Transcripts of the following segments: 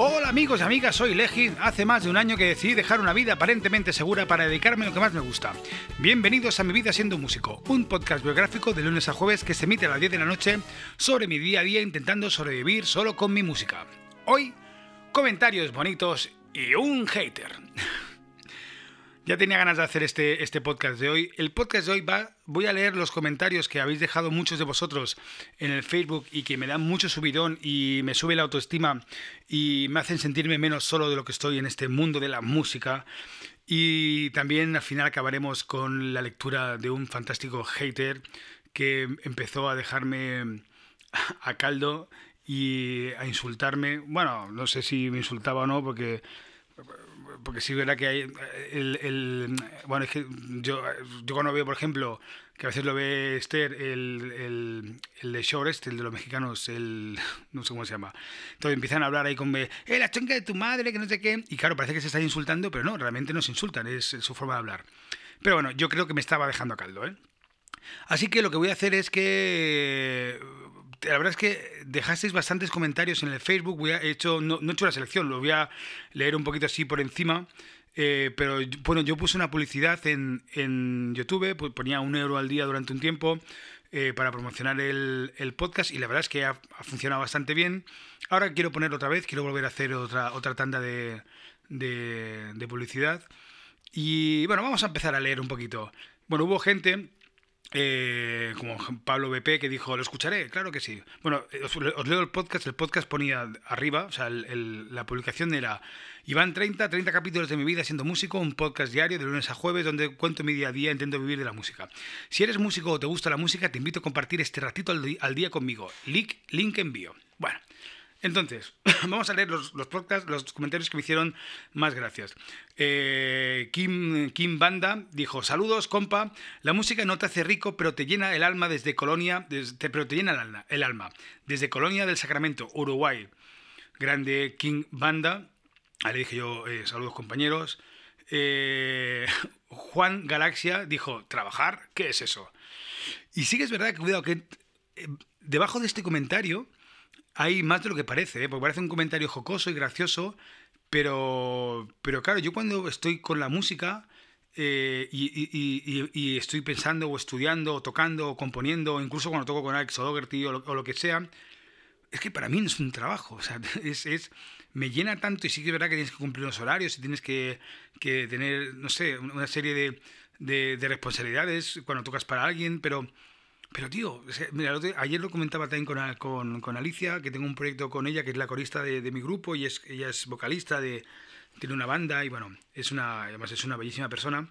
Hola amigos y amigas, soy Legi. Hace más de un año que decidí dejar una vida aparentemente segura para dedicarme a lo que más me gusta. Bienvenidos a Mi Vida Siendo Músico, un podcast biográfico de lunes a jueves que se emite a las 10 de la noche sobre mi día a día intentando sobrevivir solo con mi música. Hoy, comentarios bonitos y un hater. Ya tenía ganas de hacer este, este podcast de hoy. El podcast de hoy va, voy a leer los comentarios que habéis dejado muchos de vosotros en el Facebook y que me dan mucho subidón y me sube la autoestima y me hacen sentirme menos solo de lo que estoy en este mundo de la música. Y también al final acabaremos con la lectura de un fantástico hater que empezó a dejarme a caldo y a insultarme. Bueno, no sé si me insultaba o no, porque porque sí es verdad que hay el, bueno es que yo yo cuando veo por ejemplo que a veces lo ve Esther el, el, el de Shore este el de los mexicanos el no sé cómo se llama. Entonces empiezan a hablar ahí con eh la chonca de tu madre que no sé qué. Y claro parece que se están insultando pero no realmente no se insultan es su forma de hablar. Pero bueno yo creo que me estaba dejando a caldo eh así que lo que voy a hacer es que la verdad es que dejasteis bastantes comentarios en el Facebook. Voy a, he hecho, no, he hecho la selección, lo voy a leer un poquito así por encima. Eh, pero bueno, yo puse una publicidad en, en YouTube, pues ponía un euro al día durante un tiempo eh, para promocionar el, el, podcast y la verdad es que ha, funcionado bastante bien. Ahora quiero poner otra vez, quiero volver a hacer otra, otra tanda de, de publicidad. Y bueno, vamos a empezar a leer un poquito. Bueno, hubo gente eh, como Pablo BP que dijo, lo escucharé, claro que sí. Bueno, os, os leo el podcast, el podcast ponía arriba, o sea, la publicación era, Iván 30, 30 capítulos de mi vida siendo músico, un podcast diario de lunes a jueves donde cuento mi día a día, intento vivir de la música. Si eres músico o te gusta la música, te invito a compartir este ratito al, al día conmigo. Link, link envío. Bueno. Entonces, vamos a leer los, podcasts, los comentarios que me hicieron más gracias. Eh, Kim, Kim Banda dijo, saludos, compa, la música no te hace rico, pero te llena el alma desde Colonia, pero te llena el alma, el alma, desde Colonia del Sacramento, Uruguay. Grande Kim Banda, ahí le dije yo, eh, saludos compañeros. Eh, Juan Galaxia dijo, ¿trabajar? ¿Qué es eso? Y sí que es verdad que, cuidado, que eh, debajo de este comentario hay más de lo que parece, ¿eh? porque parece un comentario jocoso y gracioso, pero, pero claro, yo cuando estoy con la música eh, y, y, y, y, estoy pensando o estudiando o tocando o componiendo, incluso cuando toco con Alex O'Dougherty o, o lo, que sea, es que para mí no es un trabajo, o sea, es, es, me llena tanto y sí que es verdad que tienes que cumplir los horarios y tienes que, que tener, no sé, una serie de, de, de responsabilidades cuando tocas para alguien, pero pero, tío, mira, ayer lo comentaba también con, con, con, Alicia, que tengo un proyecto con ella, que es la corista de, de mi grupo, y es, ella es vocalista, de, tiene una banda, y bueno, es una, además es una bellísima persona.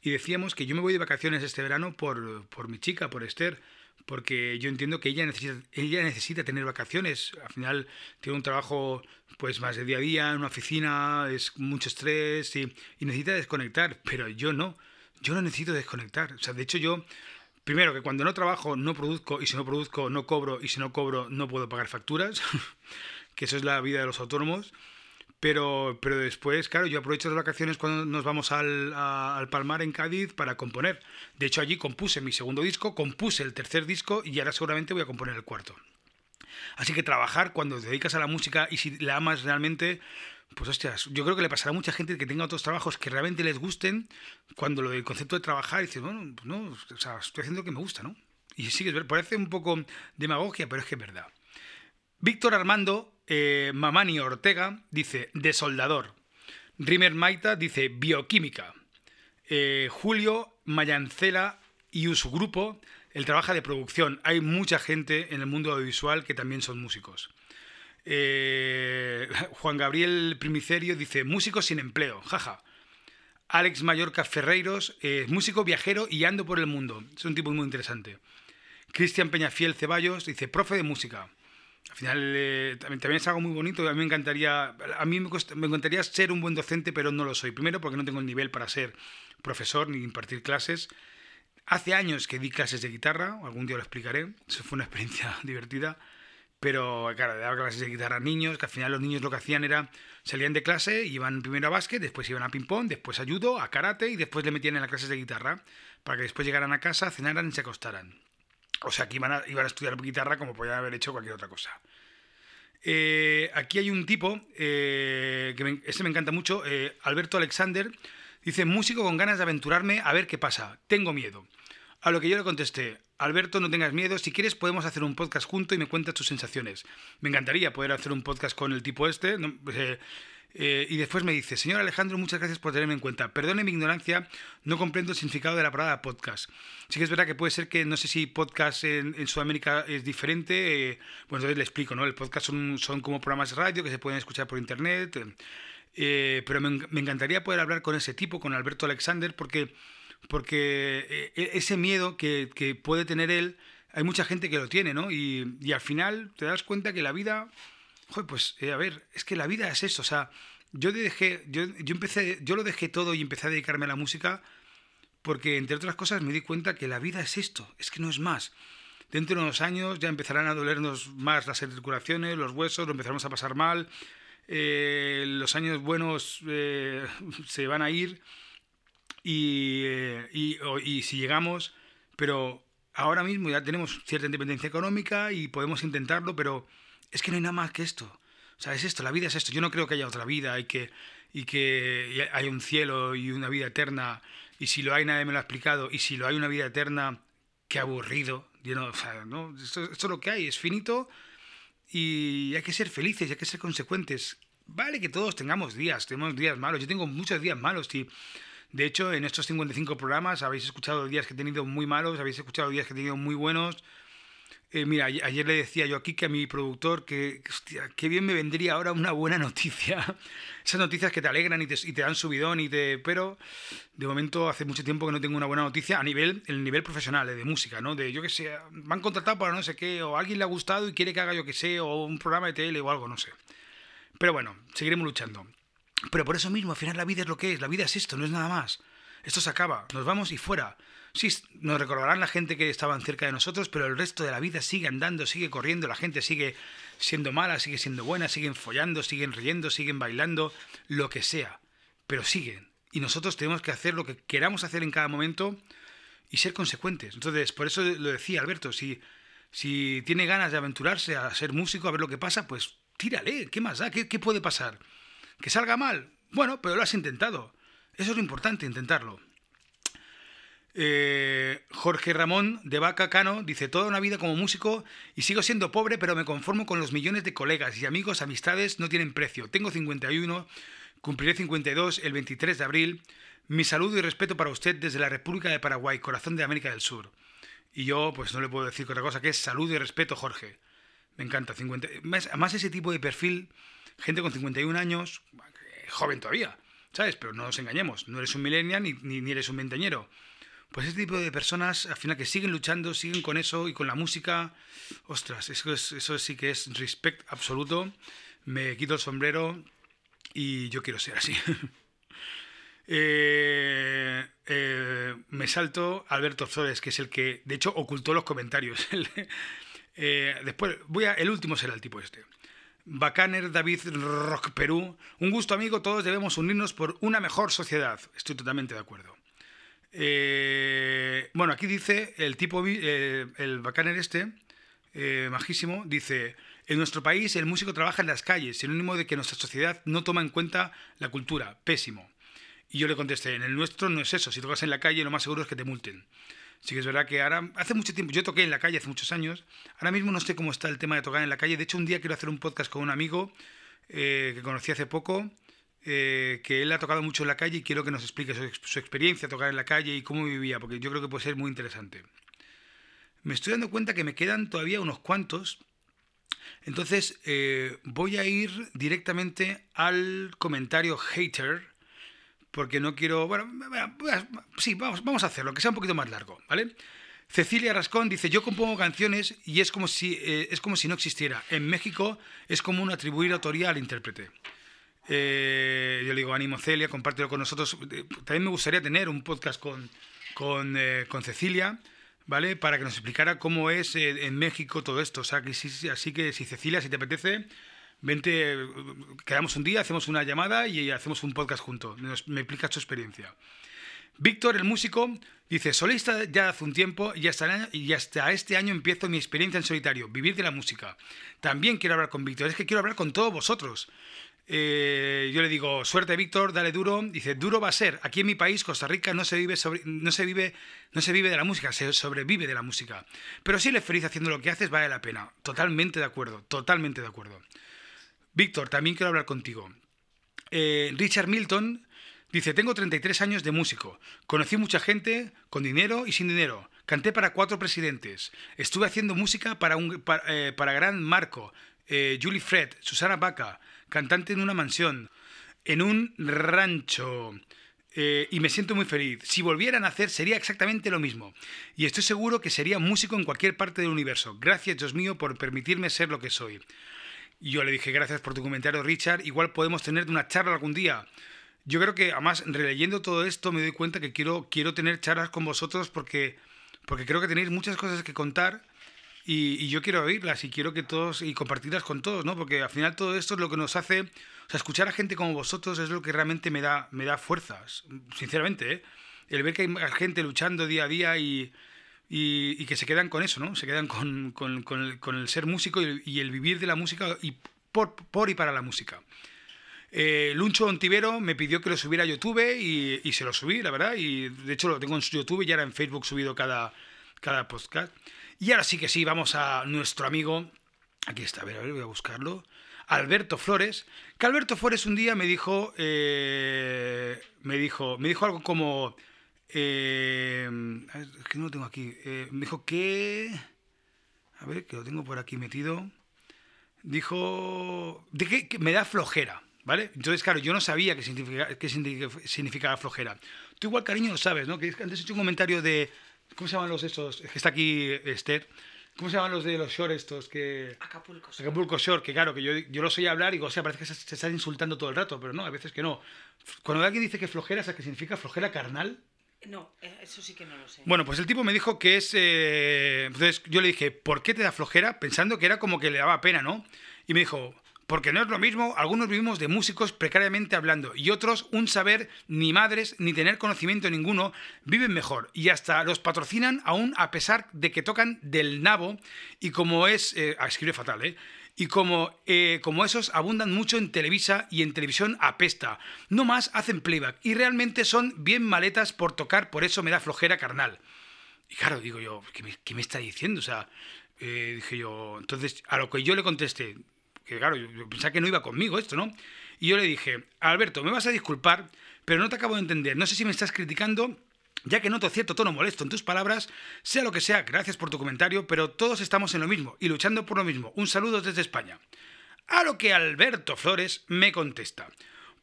Y decíamos que yo me voy de vacaciones este verano por, por mi chica, por Esther, porque yo entiendo que ella necesita, ella necesita tener vacaciones. Al final tiene un trabajo pues más de día a día, en una oficina, es mucho estrés y, y necesita desconectar, pero yo no, yo no necesito desconectar. O sea, de hecho yo Primero, que cuando no trabajo no produzco y si no produzco no cobro y si no cobro no puedo pagar facturas, que eso es la vida de los autónomos. Pero, pero después, claro, yo aprovecho las vacaciones cuando nos vamos al, al Palmar en Cádiz para componer. De hecho, allí compuse mi segundo disco, compuse el tercer disco y ahora seguramente voy a componer el cuarto. Así que trabajar cuando te dedicas a la música y si la amas realmente, pues hostias, yo creo que le pasará a mucha gente que tenga otros trabajos que realmente les gusten, cuando lo del concepto de trabajar, dice, bueno, pues no, o sea, estoy haciendo lo que me gusta, ¿no? Y sí, es parece un poco demagogia, pero es que es verdad. Víctor Armando eh, Mamani Ortega dice, de soldador. Rimer Maita dice, bioquímica. Eh, Julio Mayancela y su grupo, él trabaja de producción. Hay mucha gente en el mundo audiovisual que también son músicos. Eh, Juan Gabriel Primicerio dice, músico sin empleo, jaja. Alex Mallorca Ferreiros, eh, músico viajero y ando por el mundo. Es un tipo muy interesante. Cristian Peñafiel Ceballos dice, profe de música. Al final eh, también, es algo muy bonito. A mí me encantaría, a mí me, me, encantaría ser un buen docente, pero no lo soy. Primero porque no tengo el nivel para ser profesor ni impartir clases. Hace años que di clases de guitarra, algún día lo explicaré. Eso fue una experiencia divertida pero claro, daba clases de guitarra a niños, que al final los niños lo que hacían era, salían de clase, iban primero a básquet, después iban a ping-pong, después a judo, a karate y después le metían en las clases de guitarra, para que después llegaran a casa, cenaran y se acostaran. O sea, que iban a, estudiar guitarra como podían haber hecho cualquier otra cosa. Eh, aquí hay un tipo, eh, que me, este me encanta mucho, eh, Alberto Alexander, dice, músico con ganas de aventurarme a ver qué pasa, tengo miedo. A lo que yo le contesté, Alberto, no tengas miedo, si quieres podemos hacer un podcast junto y me cuentas tus sensaciones. Me encantaría poder hacer un podcast con el tipo este. Eh, y después me dice, señor Alejandro, muchas gracias por tenerme en cuenta. Perdone mi ignorancia, no comprendo el significado de la palabra podcast. Sí que es verdad que puede ser que no sé si podcast en, Sudamérica es diferente. Eh, bueno, entonces le explico, ¿no? El podcast son, son como programas de radio que se pueden escuchar por internet. Eh, pero me, encantaría poder hablar con ese tipo, con Alberto Alexander, porque, porque e, ese miedo que, que, puede tener él, hay mucha gente que lo tiene, ¿no? Y, y al final te das cuenta que la vida pues eh, a ver, es que la vida es eso, o sea, yo dejé, yo, yo empecé, yo lo dejé todo y empecé a dedicarme a la música porque entre otras cosas me di cuenta que la vida es esto, es que no es más. Dentro de unos años ya empezarán a dolernos más las articulaciones, los huesos, lo empezaremos a pasar mal, eh, los años buenos eh, se van a ir y, y, y si llegamos, pero ahora mismo ya tenemos cierta independencia económica y podemos intentarlo, pero es que no hay nada más que esto. O sea, es esto, la vida es esto. Yo no creo que haya otra vida y que, y que hay un cielo y una vida eterna. Y si lo hay, nadie me lo ha explicado. Y si lo hay una vida eterna, qué aburrido. no, o sea, ¿no? Esto, esto, es lo que hay, es finito y hay que ser felices, hay que ser consecuentes. Vale que todos tengamos días, tenemos días malos. Yo tengo muchos días malos. Y de hecho, en estos 55 programas habéis escuchado días que he tenido muy malos, habéis escuchado días que he tenido muy buenos. Eh, mira, ayer le decía yo aquí que a mi productor que, hostia, qué bien me vendría ahora una buena noticia. Esas noticias que te alegran y te, y te, dan subidón y te... Pero de momento hace mucho tiempo que no tengo una buena noticia a nivel, el nivel profesional, de, música, ¿no? De yo que sé, me han contratado para no sé qué, o a alguien le ha gustado y quiere que haga yo que sé, o un programa de tele o algo, no sé. Pero bueno, seguiremos luchando. Pero por eso mismo, al final la vida es lo que es, la vida es esto, no es nada más. Esto se acaba, nos vamos y fuera. Sí, nos recordarán la gente que estaban cerca de nosotros, pero el resto de la vida sigue andando, sigue corriendo, la gente sigue siendo mala, sigue siendo buena, siguen follando, siguen riendo, siguen bailando, lo que sea, pero siguen. Y nosotros tenemos que hacer lo que queramos hacer en cada momento y ser consecuentes. Entonces, por eso lo decía Alberto, si, si tiene ganas de aventurarse a ser músico, a ver lo que pasa, pues tírale, ¿qué más da? ¿Qué, qué puede pasar? ¿Que salga mal? Bueno, pero lo has intentado. Eso es lo importante, intentarlo. Eh, Jorge Ramón de Vaca Cano dice, toda una vida como músico y sigo siendo pobre, pero me conformo con los millones de colegas y amigos, amistades, no tienen precio. Tengo 51, cumpliré 52 el 23 de abril. Mi saludo y respeto para usted desde la República de Paraguay, corazón de América del Sur. Y yo, pues no le puedo decir otra cosa que es saludo y respeto, Jorge. Me encanta. 50... Más, ese tipo de perfil, gente con 51 años, joven todavía, ¿sabes? Pero no nos engañemos, no eres un millennial ni, ni, eres un veinteñero pues este tipo de personas, al final, que siguen luchando, siguen con eso y con la música, ostras, eso, eso sí que es respect absoluto. Me quito el sombrero y yo quiero ser así. Eh, eh, me salto Alberto Flores, que es el que, de hecho, ocultó los comentarios. Eh, después, voy a, el último será el tipo este. Bacaner David Rock Perú. Un gusto, amigo. Todos debemos unirnos por una mejor sociedad. Estoy totalmente de acuerdo. Eh, bueno, aquí dice el tipo, eh, el bacaner este, eh, majísimo, dice, en nuestro país el músico trabaja en las calles, sinónimo de que nuestra sociedad no toma en cuenta la cultura, pésimo. Y yo le contesté, en el nuestro no es eso, si tocas en la calle lo más seguro es que te multen. Sí que es verdad que ahora, hace mucho tiempo, yo toqué en la calle hace muchos años, ahora mismo no sé cómo está el tema de tocar en la calle, de hecho un día quiero hacer un podcast con un amigo que conocí hace poco, eh, que él ha tocado mucho en la calle y quiero que nos explique su, experiencia tocar en la calle y cómo vivía, porque yo creo que puede ser muy interesante. Me estoy dando cuenta que me quedan todavía unos cuantos, entonces eh, voy a ir directamente al comentario hater, porque no quiero... Bueno, sí, vamos, vamos a hacerlo, que sea un poquito más largo, ¿vale? Cecilia Rascón dice, yo compongo canciones y es como si, eh, es como si no existiera. En México es como un atribuir autoría al intérprete. Eh, yo le digo, ánimo Celia, compártelo con nosotros. Eh, también me gustaría tener un podcast con, con, eh, con Cecilia, ¿vale? Para que nos explicara cómo es en México todo esto. O sea, que sí, así que si Cecilia, si te apetece, vente, quedamos un día, hacemos una llamada y hacemos un podcast juntos. me explicas tu experiencia. Víctor, el músico, dice, solista ya hace un tiempo y hasta, y este año empiezo mi experiencia en solitario, vivir de la música. También quiero hablar con Víctor, es que quiero hablar con todos vosotros. Eh, yo le digo, suerte Víctor, dale duro. Dice, duro va a ser. Aquí en mi país, Costa Rica, no se vive, no se vive, no se vive de la música, se sobrevive de la música. Pero si eres feliz haciendo lo que haces, vale la pena. Totalmente de acuerdo, totalmente de acuerdo. Víctor, también quiero hablar contigo. Eh, Richard Milton dice, tengo 33 años de músico. Conocí mucha gente con dinero y sin dinero. Canté para cuatro presidentes. Estuve haciendo música para, un, para, eh, Gran Marco, Julie Fred, Susana Baca cantante en una mansión, en un rancho. Eh, y me siento muy feliz. Si volvieran a hacer sería exactamente lo mismo. Y estoy seguro que sería músico en cualquier parte del universo. Gracias, Dios mío, por permitirme ser lo que soy. Y yo le dije, gracias por tu comentario, Richard. Igual podemos tener una charla algún día. Yo creo que, además, releyendo todo esto, me doy cuenta que quiero, quiero tener charlas con vosotros porque, porque creo que tenéis muchas cosas que contar y, yo quiero oírlas y quiero que todos y compartirlas con todos, ¿no? Porque al final todo esto es lo que nos hace, o sea, escuchar a gente como vosotros es lo que realmente me da, me da fuerzas, sinceramente, ¿eh? El ver que hay gente luchando día a día y, y, que se quedan con eso, ¿no? Se quedan con, el, ser músico y el, vivir de la música y por, y para la música. Eh, Luncho Ontivero me pidió que lo subiera a YouTube y, y, se lo subí, la verdad. Y de hecho lo tengo en YouTube y ahora en Facebook subido cada, cada podcast. Y ahora sí que sí, vamos a nuestro amigo. Aquí está, a ver, a ver, voy a buscarlo. Alberto Flores. Que Alberto Flores un día me dijo. Eh, me dijo. Me dijo algo como. Eh, es que no lo tengo aquí. Eh, me dijo que. A ver, que lo tengo por aquí metido. Dijo. De que, me da flojera. ¿Vale? Entonces, claro, yo no sabía qué significaba, qué significaba flojera. Tú igual, cariño, lo sabes, ¿no? Que antes he hecho un comentario de, ¿Cómo se llaman los estos? que está aquí Esther. ¿Cómo se llaman los de los shore estos que... Acapulco Shore. Acapulco Shore, que claro, que yo, yo los oí hablar y digo, o sea, parece que se, se, están insultando todo el rato, pero no, a veces que no. Cuando alguien dice que flojera, ¿sabes qué significa? ¿Flojera carnal? No, eh, eso sí que no lo sé. Bueno, pues el tipo me dijo que es... Eh... Entonces yo le dije, ¿por qué te da flojera? Pensando que era como que le daba pena, ¿no? Y me dijo, porque no es lo mismo, algunos vivimos de músicos precariamente hablando y otros un saber ni madres ni tener conocimiento ninguno viven mejor y hasta los patrocinan aún a pesar de que tocan del nabo y como es, eh, ah, escribe fatal, ¿eh? Y como, eh, como esos abundan mucho en Televisa y en televisión apesta. No más hacen playback y realmente son bien maletas por tocar, por eso me da flojera carnal. Y claro, digo yo, ¿qué me, qué me está diciendo? O sea, eh, dije yo, entonces a lo que yo le contesté, que claro, yo pensaba que no iba conmigo esto, ¿no? Y yo le dije, Alberto, me vas a disculpar, pero no te acabo de entender. No sé si me estás criticando, ya que noto cierto tono molesto en tus palabras. Sea lo que sea, gracias por tu comentario, pero todos estamos en lo mismo y luchando por lo mismo. Un saludo desde España. A lo que Alberto Flores me contesta.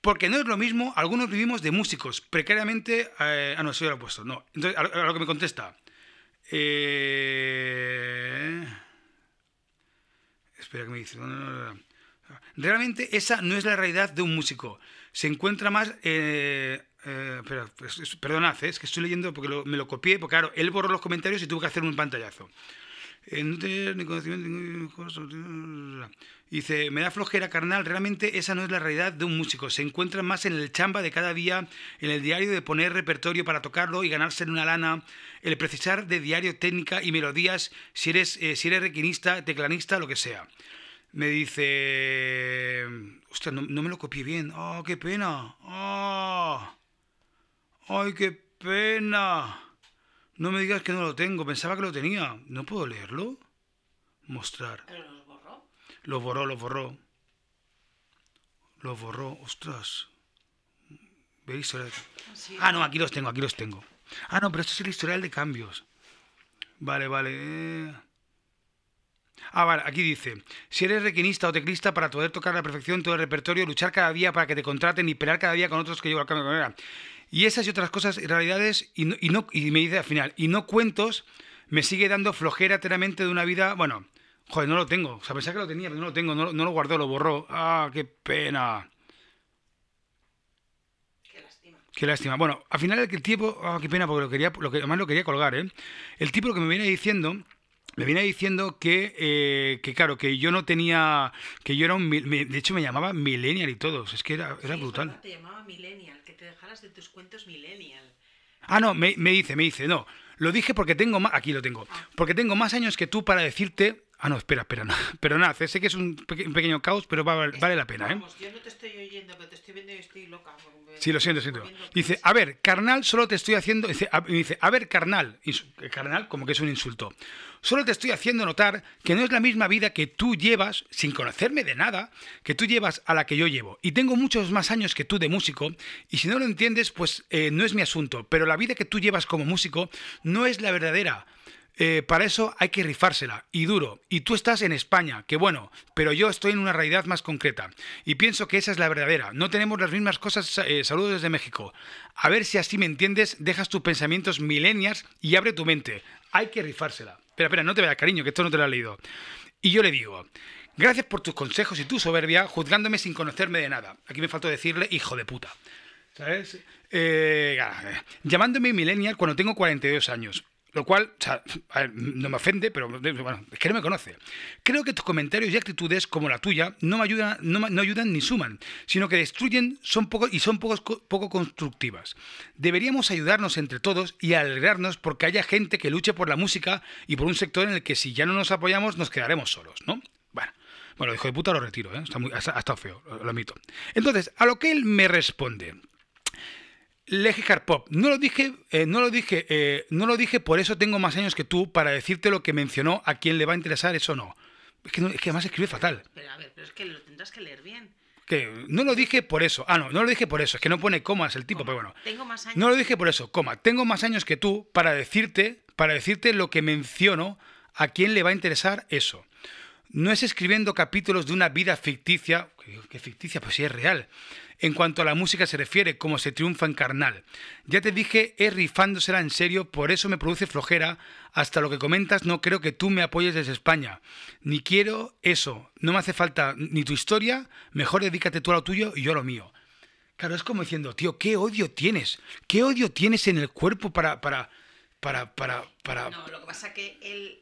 Porque no es lo mismo, algunos vivimos de músicos, precariamente... Eh, ah, no, eso ya lo puesto, no. Entonces, a lo que me contesta. Eh... Espera que me dice. Realmente esa no es la realidad de un músico. Se encuentra más... Eh, eh, espera, pues, perdonad, eh, es que estoy leyendo porque me lo copié, porque claro, él borró los comentarios y tuvo que hacer un pantallazo. ni conocimiento, Dice, me da flojera carnal, realmente esa no es la realidad de un músico. Se encuentra más en el chamba de cada día, en el diario de poner repertorio para tocarlo y ganarse una lana, el precisar de diario técnica y melodías, si eres, eh, si eres requinista, teclanista, lo que sea. Me dice, ostras, no, me lo copié bien. ¡Oh, qué pena! ¡Oh! ¡Ay, qué pena! No me digas que no lo tengo, pensaba que lo tenía. ¿No puedo leerlo? Mostrar. ¿Pero los borró? Lo borró, lo borró. Lo borró, ostras. ¿Veis? Ah, no, aquí los tengo, aquí los tengo. Ah, no, pero esto es el historial de cambios. Vale, vale. Ah, vale, aquí dice, si eres requinista o teclista para poder tocar a la perfección todo el repertorio, luchar cada día para que te contraten y pelear cada día con otros que llevan al cambio de manera. Y esas y otras cosas, realidades, y, no, y, no, y me dice al final, y no cuentos, me sigue dando flojera eternamente de una vida, bueno, joder, no lo tengo, o sea, pensaba que lo tenía, pero no lo tengo, no, no lo guardó, lo borró. Ah, qué pena. Qué lástima. Bueno, al final el tipo, oh, qué pena, porque lo quería, lo que, además lo quería colgar, ¿eh? El tipo lo que me viene diciendo, me viene diciendo que, eh, que claro, que yo no tenía, que yo era un, de hecho me llamaba millennial y todo, es que era, era brutal. te llamaba millennial, te dejaras de tus cuentos millennial. Ah, no, me, me dice, me dice, no. Lo dije porque tengo más. Aquí lo tengo. Porque tengo más años que tú para decirte. Ah, no, espera, espera, no. Pero nada, sé que es un, peque- un pequeño caos, pero va- vale la pena, ¿eh? Yo no te estoy oyendo, pero te estoy viendo y estoy loca. Sí, lo siento, siento. Dice, a ver, carnal, solo te estoy haciendo... Dice, a, dice, a ver, carnal. Eh, Carnal, como que es un insulto. Solo te estoy haciendo notar que no es la misma vida que tú llevas, sin conocerme de nada, que tú llevas a la que yo llevo. Y tengo muchos más años que tú de músico, y si no lo entiendes, pues eh, no es mi asunto. Pero la vida que tú llevas como músico no es la verdadera. Eh, para eso hay que rifársela, y duro. Y tú estás en España, que bueno, pero yo estoy en una realidad más concreta. Y pienso que esa es la verdadera. No tenemos las mismas cosas. eh, saludos desde México. A ver si así me entiendes, dejas tus pensamientos millennials y abre tu mente. Hay que rifársela. Espera, espera, no te vayas, cariño, que esto no te lo he leído. Y yo le digo, gracias por tus consejos y tu soberbia, juzgándome sin conocerme de nada. Aquí me faltó decirle, hijo de puta. ¿Sabes? Eh, llamándome millennial cuando tengo 42 años. Lo cual, o sea, ver, no me ofende, pero bueno, es que no me conoce. Creo que tus comentarios y actitudes, como la tuya, no me ayudan, no, no ayudan ni suman, sino que destruyen son poco, y son pocos co- poco constructivas. Deberíamos ayudarnos entre todos y alegrarnos porque haya gente que luche por la música y por un sector en el que si ya no nos apoyamos nos quedaremos solos, ¿no? Bueno, bueno, hijo de puta lo retiro, ¿eh? Está muy, ha, estado feo, lo admito. Entonces, a lo que él me responde. Leje Pop, no lo dije, eh, no lo dije, eh, no lo dije, por eso tengo más años que tú para decirte lo que mencionó a quien le va a interesar eso no. Es que, no- es que además escribe fatal. Pero a ver, pero es que lo tendrás que leer bien. Que no lo dije por eso. Ah, no, no lo dije por eso. Es que no pone comas el tipo, Coma. pero bueno. Tengo más años. No lo dije por eso, coma. Tengo más años que tú para decirte, para decirte lo que menciono a quien le va a interesar eso. No es escribiendo capítulos de una vida ficticia, que ficticia, pues sí es real. En cuanto a la música se refiere, como se triunfa en carnal. Ya te dije, es rifándosela en serio, por eso me produce flojera. Hasta lo que comentas, no creo que tú me apoyes desde España. Ni quiero eso. No me hace falta ni tu historia. Mejor dedícate tú a lo tuyo y yo a lo mío. Claro, es como diciendo, tío, ¿qué odio tienes? ¿Qué odio tienes en el cuerpo para. para. para. para. para. No, lo que pasa que él.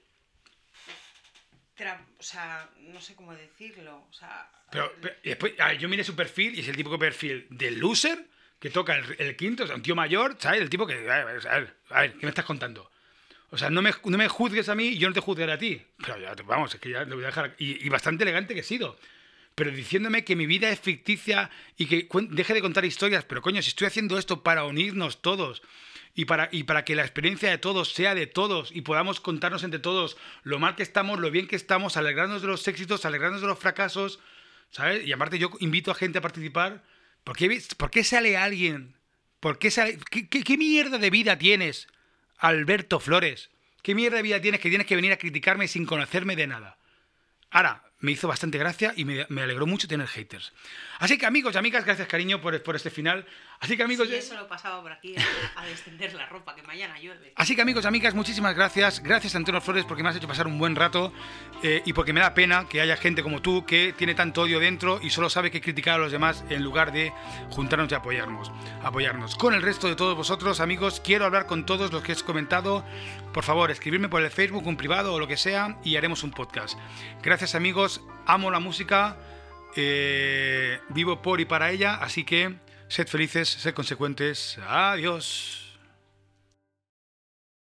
O sea, no sé cómo decirlo. O sea. Pero, pero- después, ah, yo miré su perfil y es el típico perfil del loser que toca el, el quinto, o sea, un tío mayor, ¿sabes? El tipo que. A ver, a ver, a ver, ¿qué me estás contando? O sea, no me, no me juzgues a mí y yo no te juzgaré a ti. Pero ya, vamos, es que ya lo voy a dejar. Y, y bastante elegante que he sido. Pero diciéndome que mi vida es ficticia y que deje de contar historias. Pero coño, si estoy haciendo esto para unirnos todos y para, y para que la experiencia de todos sea de todos y podamos contarnos entre todos lo mal que estamos, lo bien que estamos, alegrarnos de los éxitos, alegrarnos de los fracasos, ¿sabes? Y aparte yo invito a gente a participar. ¿Por qué, sale alguien? ¿Por qué sale? ¿Qué, qué, qué mierda de vida tienes, Alberto Flores? ¿Qué mierda de vida tienes que tienes que venir a criticarme sin conocerme de nada? Ahora, me hizo bastante gracia y me, me alegró mucho tener haters. Así que amigos y amigas, gracias cariño por, por este final. Así que amigos... Sí, eso lo pasaba por aquí a, a descender la ropa, que mañana llueve. Así que amigos y amigas, muchísimas gracias. Gracias Antonio Flores porque me has hecho pasar un buen rato eh, y porque me da pena que haya gente como tú que tiene tanto odio dentro y solo sabe que criticar a los demás en lugar de juntarnos y apoyarnos. apoyarnos. Con el resto de todos vosotros, amigos, quiero hablar con todos los que has comentado. Por favor, escribirme por el Facebook, un privado o lo que sea y haremos un podcast. Gracias amigos, amo la música, eh, vivo por y para ella, así que sed felices, sed consecuentes. Adiós.